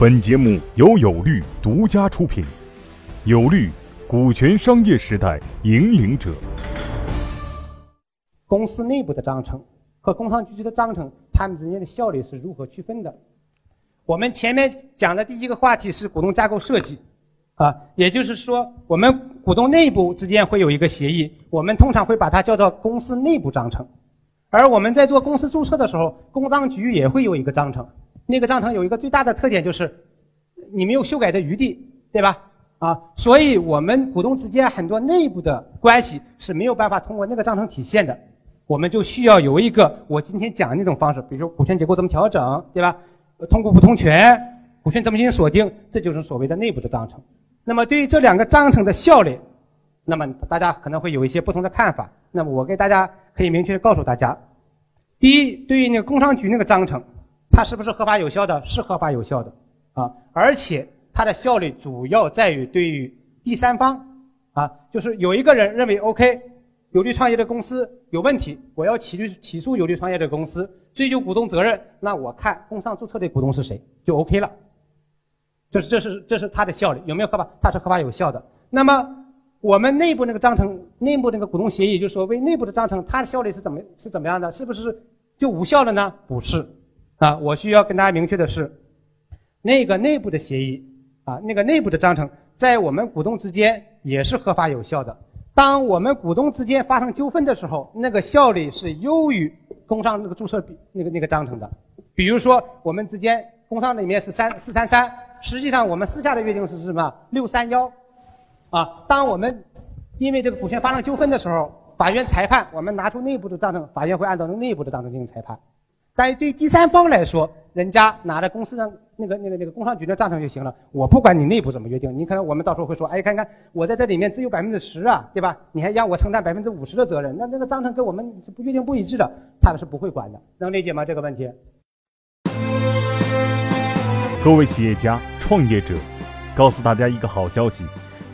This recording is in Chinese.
本节目由有律独家出品，有律，股权商业时代引领者。公司内部的章程和工商局局的章程，它们之间的效率是如何区分的？我们前面讲的第一个话题是股东架构设计，啊，也就是说，我们股东内部之间会有一个协议，我们通常会把它叫做公司内部章程。而我们在做公司注册的时候，工商局也会有一个章程，那个章程有一个最大的特点就是你没有修改的余地，对吧？啊，所以我们股东之间很多内部的关系是没有办法通过那个章程体现的，我们就需要有一个我今天讲的那种方式，比如说股权结构怎么调整，对吧？通过不同权、股权怎么进行锁定，这就是所谓的内部的章程。那么对于这两个章程的效率，那么大家可能会有一些不同的看法。那么我给大家。可以明确告诉大家，第一，对于那个工商局那个章程，它是不是合法有效的？是合法有效的啊，而且它的效率主要在于对于第三方啊，就是有一个人认为 OK，有利创业的公司有问题，我要起诉起诉有利创业的公司，追究股东责任，那我看工商注册的股东是谁就 OK 了，这是这是这是它的效率有没有合法？它是合法有效的。那么。我们内部那个章程，内部那个股东协议，就所谓内部的章程，它的效率是怎么是怎么样的？是不是就无效了呢？不是，啊，我需要跟大家明确的是，那个内部的协议啊，那个内部的章程，在我们股东之间也是合法有效的。当我们股东之间发生纠纷的时候，那个效力是优于工商那个注册那个那个章程的。比如说，我们之间工商里面是三四三三，实际上我们私下的约定是什么？六三幺。啊，当我们因为这个股权发生纠纷的时候，法院裁判，我们拿出内部的章程，法院会按照内部的章程进行裁判。但对第三方来说，人家拿着公司上那个那个那个工商局的章程就行了，我不管你内部怎么约定。你可能我们到时候会说，哎，看看我在这里面只有 百分之十啊，对吧？你还让我承担百分之五十的责任，那那个章程跟我们是不约定不一致的，他们是不会管的，能理解吗？这个问题。各位企业家、创业者，告诉大家一个好消息。